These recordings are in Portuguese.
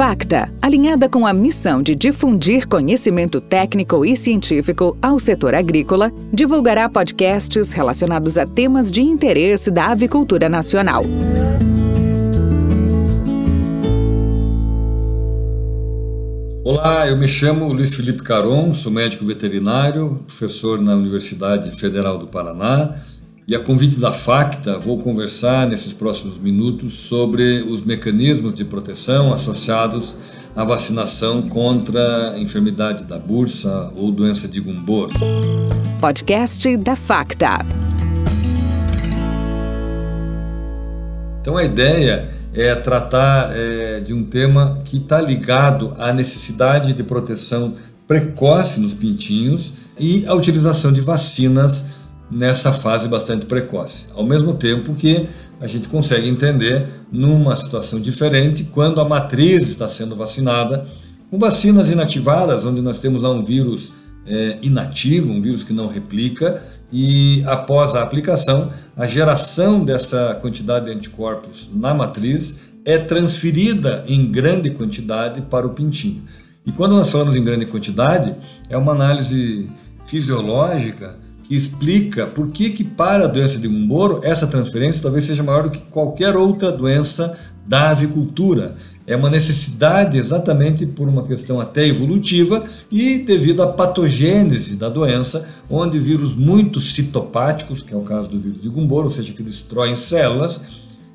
Facta, alinhada com a missão de difundir conhecimento técnico e científico ao setor agrícola, divulgará podcasts relacionados a temas de interesse da avicultura nacional. Olá, eu me chamo Luiz Felipe Caron, sou médico veterinário, professor na Universidade Federal do Paraná e a convite da FACTA, vou conversar nesses próximos minutos sobre os mecanismos de proteção associados à vacinação contra a enfermidade da bursa ou doença de Gumboro. Podcast da FACTA. Então a ideia é tratar é, de um tema que está ligado à necessidade de proteção precoce nos pintinhos e a utilização de vacinas nessa fase bastante precoce. Ao mesmo tempo que a gente consegue entender numa situação diferente quando a matriz está sendo vacinada com vacinas inativadas, onde nós temos lá um vírus é, inativo, um vírus que não replica, e após a aplicação, a geração dessa quantidade de anticorpos na matriz é transferida em grande quantidade para o pintinho. E quando nós falamos em grande quantidade, é uma análise fisiológica explica por que, que para a doença de Gumboro essa transferência talvez seja maior do que qualquer outra doença da avicultura. É uma necessidade exatamente por uma questão até evolutiva e devido à patogênese da doença, onde vírus muito citopáticos, que é o caso do vírus de Gumboro, ou seja, que destroem células,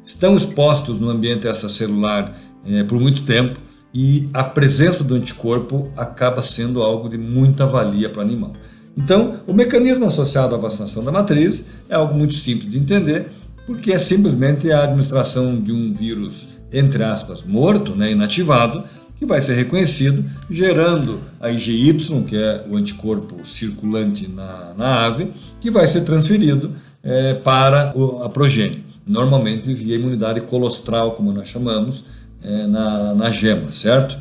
estão expostos no ambiente extracelular é, por muito tempo e a presença do anticorpo acaba sendo algo de muita valia para o animal. Então, o mecanismo associado à vacinação da matriz é algo muito simples de entender, porque é simplesmente a administração de um vírus, entre aspas, morto, né, inativado, que vai ser reconhecido, gerando a IgY, que é o anticorpo circulante na, na ave, que vai ser transferido é, para a progênie, normalmente via imunidade colostral, como nós chamamos, é, na, na gema, certo?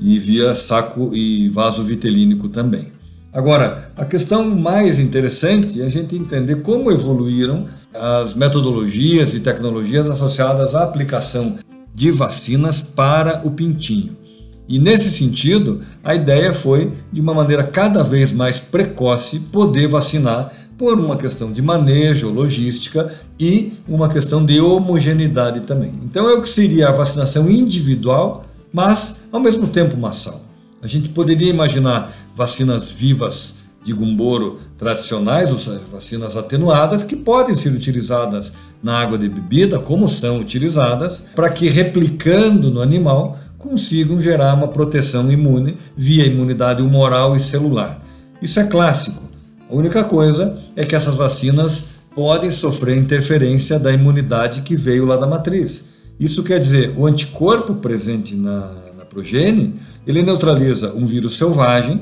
E via saco e vaso vitelínico também. Agora, a questão mais interessante é a gente entender como evoluíram as metodologias e tecnologias associadas à aplicação de vacinas para o pintinho. E nesse sentido, a ideia foi, de uma maneira cada vez mais precoce, poder vacinar por uma questão de manejo, logística e uma questão de homogeneidade também. Então é o que seria a vacinação individual, mas ao mesmo tempo massal. A gente poderia imaginar vacinas vivas de gumboro tradicionais, ou seja, vacinas atenuadas, que podem ser utilizadas na água de bebida, como são utilizadas, para que replicando no animal consigam gerar uma proteção imune via imunidade humoral e celular. Isso é clássico. A única coisa é que essas vacinas podem sofrer interferência da imunidade que veio lá da matriz. Isso quer dizer, o anticorpo presente na, na progênie, ele neutraliza um vírus selvagem,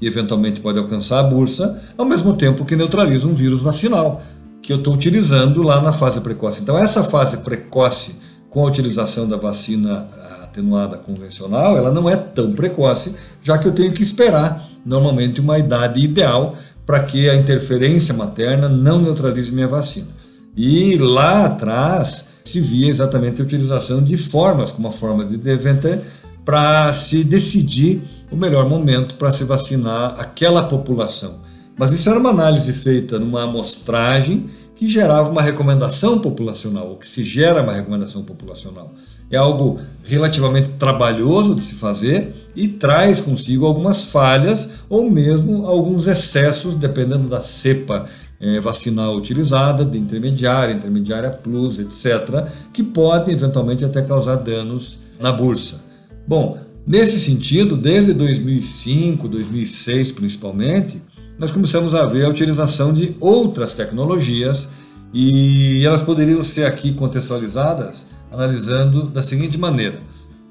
que eventualmente pode alcançar a bursa, ao mesmo tempo que neutraliza um vírus vacinal, que eu estou utilizando lá na fase precoce. Então, essa fase precoce, com a utilização da vacina atenuada convencional, ela não é tão precoce, já que eu tenho que esperar normalmente uma idade ideal para que a interferência materna não neutralize minha vacina. E lá atrás se via exatamente a utilização de formas, como a forma de Deventer, para se decidir o melhor momento para se vacinar aquela população. Mas isso era uma análise feita numa amostragem que gerava uma recomendação populacional, ou que se gera uma recomendação populacional. É algo relativamente trabalhoso de se fazer e traz consigo algumas falhas ou mesmo alguns excessos, dependendo da cepa é, vacinal utilizada, de intermediária, intermediária plus, etc., que podem eventualmente até causar danos na bursa. Bom, Nesse sentido, desde 2005, 2006 principalmente, nós começamos a ver a utilização de outras tecnologias e elas poderiam ser aqui contextualizadas analisando da seguinte maneira.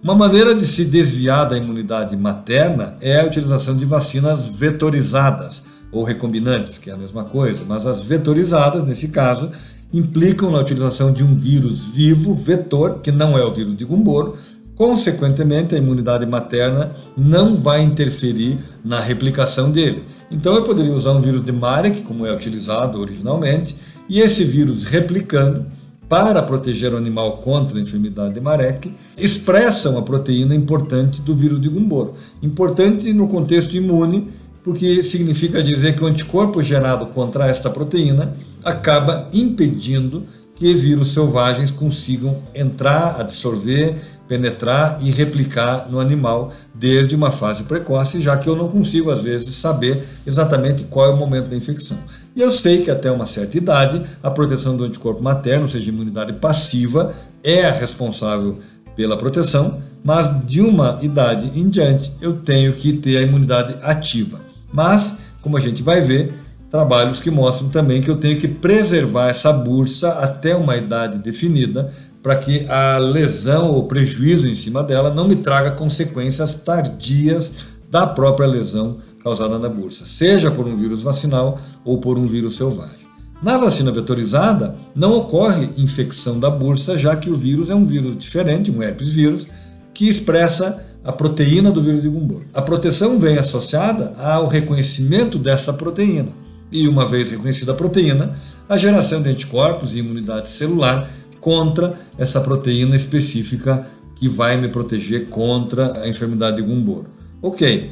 Uma maneira de se desviar da imunidade materna é a utilização de vacinas vetorizadas ou recombinantes, que é a mesma coisa, mas as vetorizadas, nesse caso, implicam na utilização de um vírus vivo, vetor, que não é o vírus de Gumboro, Consequentemente, a imunidade materna não vai interferir na replicação dele. Então, eu poderia usar um vírus de Marek, como é utilizado originalmente, e esse vírus replicando para proteger o animal contra a enfermidade de Marek, expressam a proteína importante do vírus de Gumboro. Importante no contexto imune, porque significa dizer que o anticorpo gerado contra esta proteína acaba impedindo que vírus selvagens consigam entrar, absorver, penetrar e replicar no animal desde uma fase precoce, já que eu não consigo às vezes saber exatamente qual é o momento da infecção. E eu sei que até uma certa idade a proteção do anticorpo materno, ou seja, imunidade passiva, é a responsável pela proteção, mas de uma idade em diante eu tenho que ter a imunidade ativa. Mas, como a gente vai ver, trabalhos que mostram também que eu tenho que preservar essa bursa até uma idade definida para que a lesão ou prejuízo em cima dela não me traga consequências tardias da própria lesão causada na bursa, seja por um vírus vacinal ou por um vírus selvagem. Na vacina vetorizada, não ocorre infecção da bursa, já que o vírus é um vírus diferente, um herpes vírus, que expressa a proteína do vírus de Gumboro. A proteção vem associada ao reconhecimento dessa proteína. E uma vez reconhecida a proteína, a geração de anticorpos e imunidade celular contra essa proteína específica que vai me proteger contra a enfermidade de Gumboro. Ok.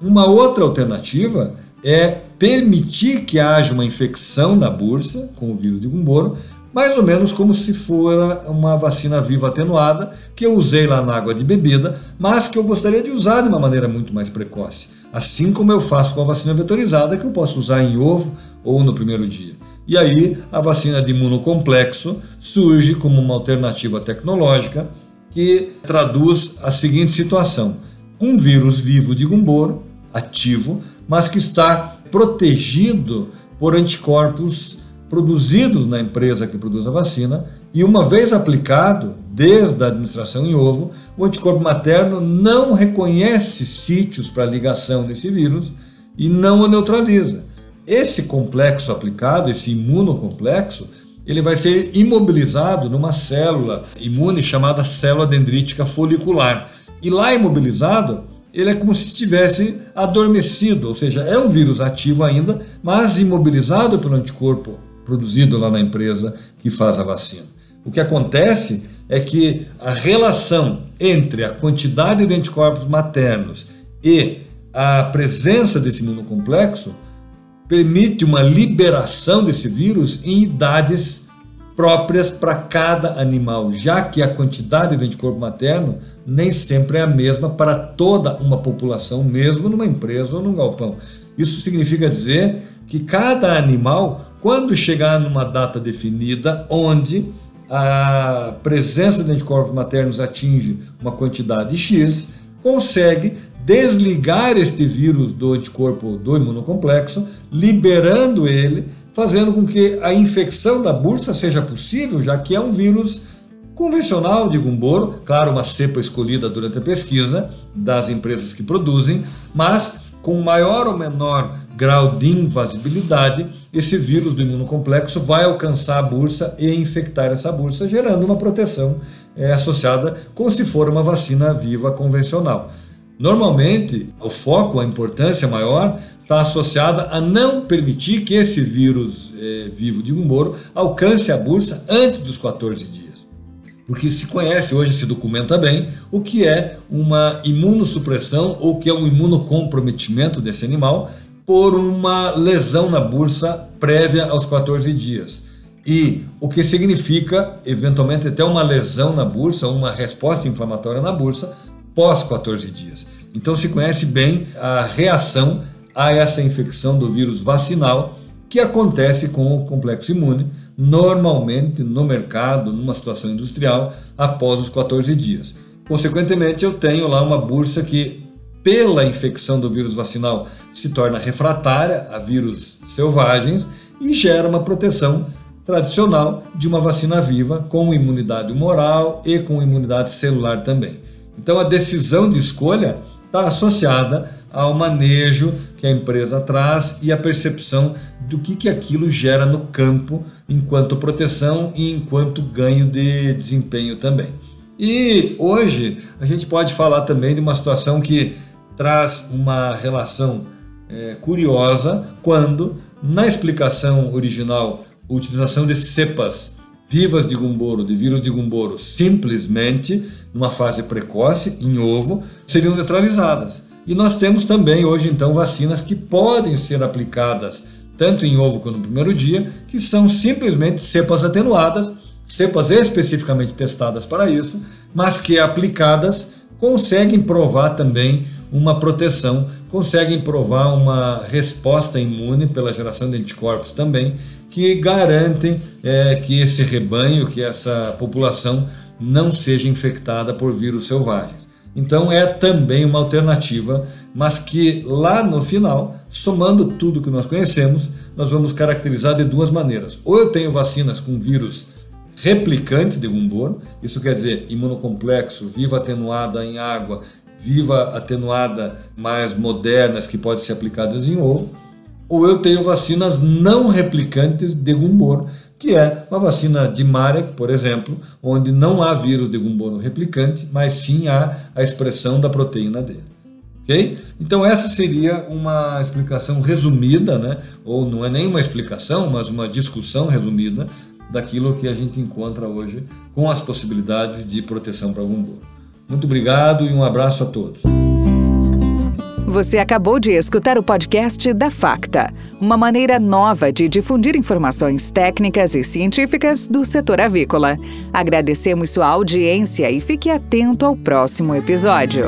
Uma outra alternativa é permitir que haja uma infecção na bursa com o vírus de Gumboro, mais ou menos como se for uma vacina viva atenuada que eu usei lá na água de bebida, mas que eu gostaria de usar de uma maneira muito mais precoce, assim como eu faço com a vacina vetorizada que eu posso usar em ovo ou no primeiro dia. E aí a vacina de imunocomplexo surge como uma alternativa tecnológica que traduz a seguinte situação: um vírus vivo de Gumboro, ativo, mas que está protegido por anticorpos produzidos na empresa que produz a vacina, e uma vez aplicado, desde a administração em ovo, o anticorpo materno não reconhece sítios para ligação desse vírus e não o neutraliza. Esse complexo aplicado, esse imunocomplexo, ele vai ser imobilizado numa célula imune chamada célula dendrítica folicular. E lá imobilizado, ele é como se estivesse adormecido, ou seja, é um vírus ativo ainda, mas imobilizado pelo anticorpo produzido lá na empresa que faz a vacina. O que acontece é que a relação entre a quantidade de anticorpos maternos e a presença desse imunocomplexo permite uma liberação desse vírus em idades próprias para cada animal, já que a quantidade de anticorpo materno nem sempre é a mesma para toda uma população, mesmo numa empresa ou num galpão. Isso significa dizer que cada animal, quando chegar numa data definida, onde a presença de anticorpos maternos atinge uma quantidade X, consegue desligar este vírus do anticorpo do imunocomplexo, liberando ele, fazendo com que a infecção da bursa seja possível, já que é um vírus convencional de Gumboro, claro, uma cepa escolhida durante a pesquisa das empresas que produzem, mas com maior ou menor grau de invasibilidade, esse vírus do imunocomplexo vai alcançar a bursa e infectar essa bursa, gerando uma proteção é, associada como se for uma vacina viva convencional. Normalmente, o foco, a importância maior, está associada a não permitir que esse vírus é, vivo de Gumboro alcance a bursa antes dos 14 dias. Porque se conhece hoje, se documenta bem, o que é uma imunossupressão ou que é um imunocomprometimento desse animal por uma lesão na bursa prévia aos 14 dias. E o que significa, eventualmente, até uma lesão na bursa, uma resposta inflamatória na bursa, pós 14 dias. Então se conhece bem a reação a essa infecção do vírus vacinal que acontece com o complexo imune, normalmente no mercado, numa situação industrial, após os 14 dias. Consequentemente, eu tenho lá uma bursa que, pela infecção do vírus vacinal, se torna refratária a vírus selvagens e gera uma proteção tradicional de uma vacina viva com imunidade humoral e com imunidade celular também. Então a decisão de escolha está associada ao manejo que a empresa traz e a percepção do que, que aquilo gera no campo enquanto proteção e enquanto ganho de desempenho também. E hoje a gente pode falar também de uma situação que traz uma relação é, curiosa quando, na explicação original, utilização de cepas vivas de Gumboro, de vírus de Gumboro, simplesmente numa fase precoce, em ovo, seriam neutralizadas. E nós temos também hoje então vacinas que podem ser aplicadas tanto em ovo quanto no primeiro dia, que são simplesmente cepas atenuadas, cepas especificamente testadas para isso, mas que aplicadas conseguem provar também uma proteção, conseguem provar uma resposta imune pela geração de anticorpos também, que garantem é, que esse rebanho, que essa população não seja infectada por vírus selvagens. Então é também uma alternativa, mas que lá no final, somando tudo que nós conhecemos, nós vamos caracterizar de duas maneiras. Ou eu tenho vacinas com vírus replicantes de Gumboro, isso quer dizer imunocomplexo, viva atenuada em água, viva atenuada mais modernas que podem ser aplicadas em ovo, ou eu tenho vacinas não replicantes de Gumboro, que é uma vacina de Marek, por exemplo, onde não há vírus de Gumboro replicante, mas sim há a expressão da proteína dele. Ok? Então essa seria uma explicação resumida, né? ou não é nem uma explicação, mas uma discussão resumida daquilo que a gente encontra hoje com as possibilidades de proteção para Gumboro. Muito obrigado e um abraço a todos. Você acabou de escutar o podcast da Facta, uma maneira nova de difundir informações técnicas e científicas do setor avícola. Agradecemos sua audiência e fique atento ao próximo episódio.